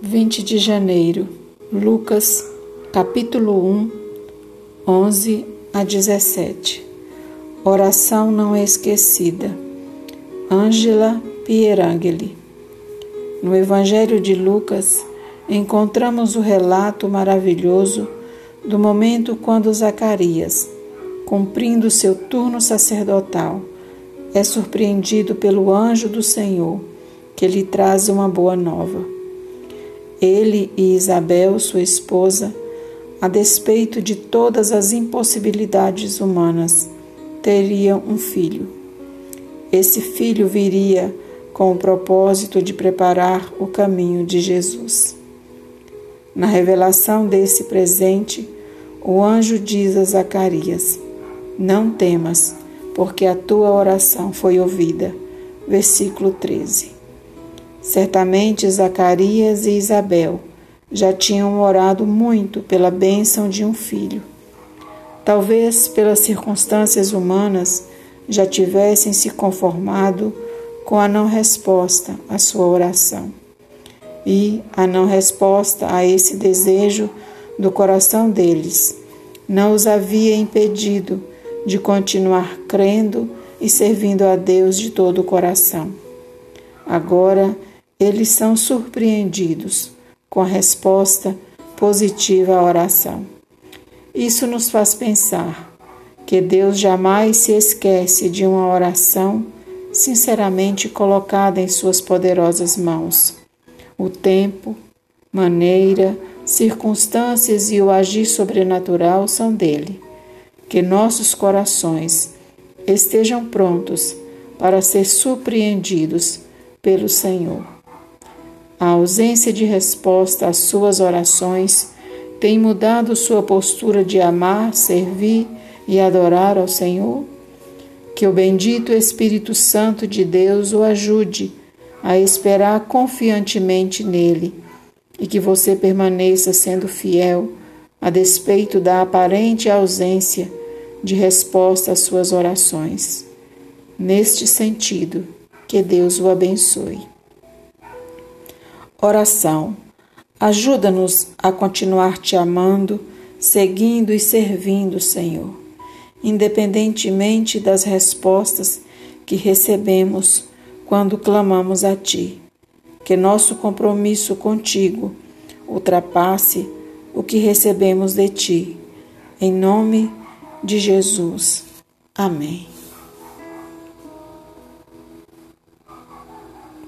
20 de janeiro, Lucas, capítulo 1, 11 a 17. Oração não esquecida. Ângela Pierangeli. No Evangelho de Lucas, encontramos o relato maravilhoso do momento quando Zacarias, cumprindo seu turno sacerdotal, é surpreendido pelo anjo do Senhor, que lhe traz uma boa nova. Ele e Isabel, sua esposa, a despeito de todas as impossibilidades humanas, teriam um filho. Esse filho viria com o propósito de preparar o caminho de Jesus. Na revelação desse presente, o anjo diz a Zacarias: Não temas, porque a tua oração foi ouvida. Versículo 13. Certamente Zacarias e Isabel já tinham orado muito pela bênção de um filho. Talvez pelas circunstâncias humanas já tivessem se conformado com a não resposta à sua oração. E a não resposta a esse desejo do coração deles não os havia impedido de continuar crendo e servindo a Deus de todo o coração. Agora, eles são surpreendidos com a resposta positiva à oração. Isso nos faz pensar que Deus jamais se esquece de uma oração sinceramente colocada em Suas poderosas mãos. O tempo, maneira, circunstâncias e o agir sobrenatural são dele. Que nossos corações estejam prontos para ser surpreendidos pelo Senhor. A ausência de resposta às suas orações tem mudado sua postura de amar, servir e adorar ao Senhor? Que o bendito Espírito Santo de Deus o ajude a esperar confiantemente nele e que você permaneça sendo fiel a despeito da aparente ausência de resposta às suas orações. Neste sentido, que Deus o abençoe. Oração. Ajuda-nos a continuar te amando, seguindo e servindo, Senhor, independentemente das respostas que recebemos quando clamamos a Ti. Que nosso compromisso contigo ultrapasse o que recebemos de Ti. Em nome de Jesus. Amém.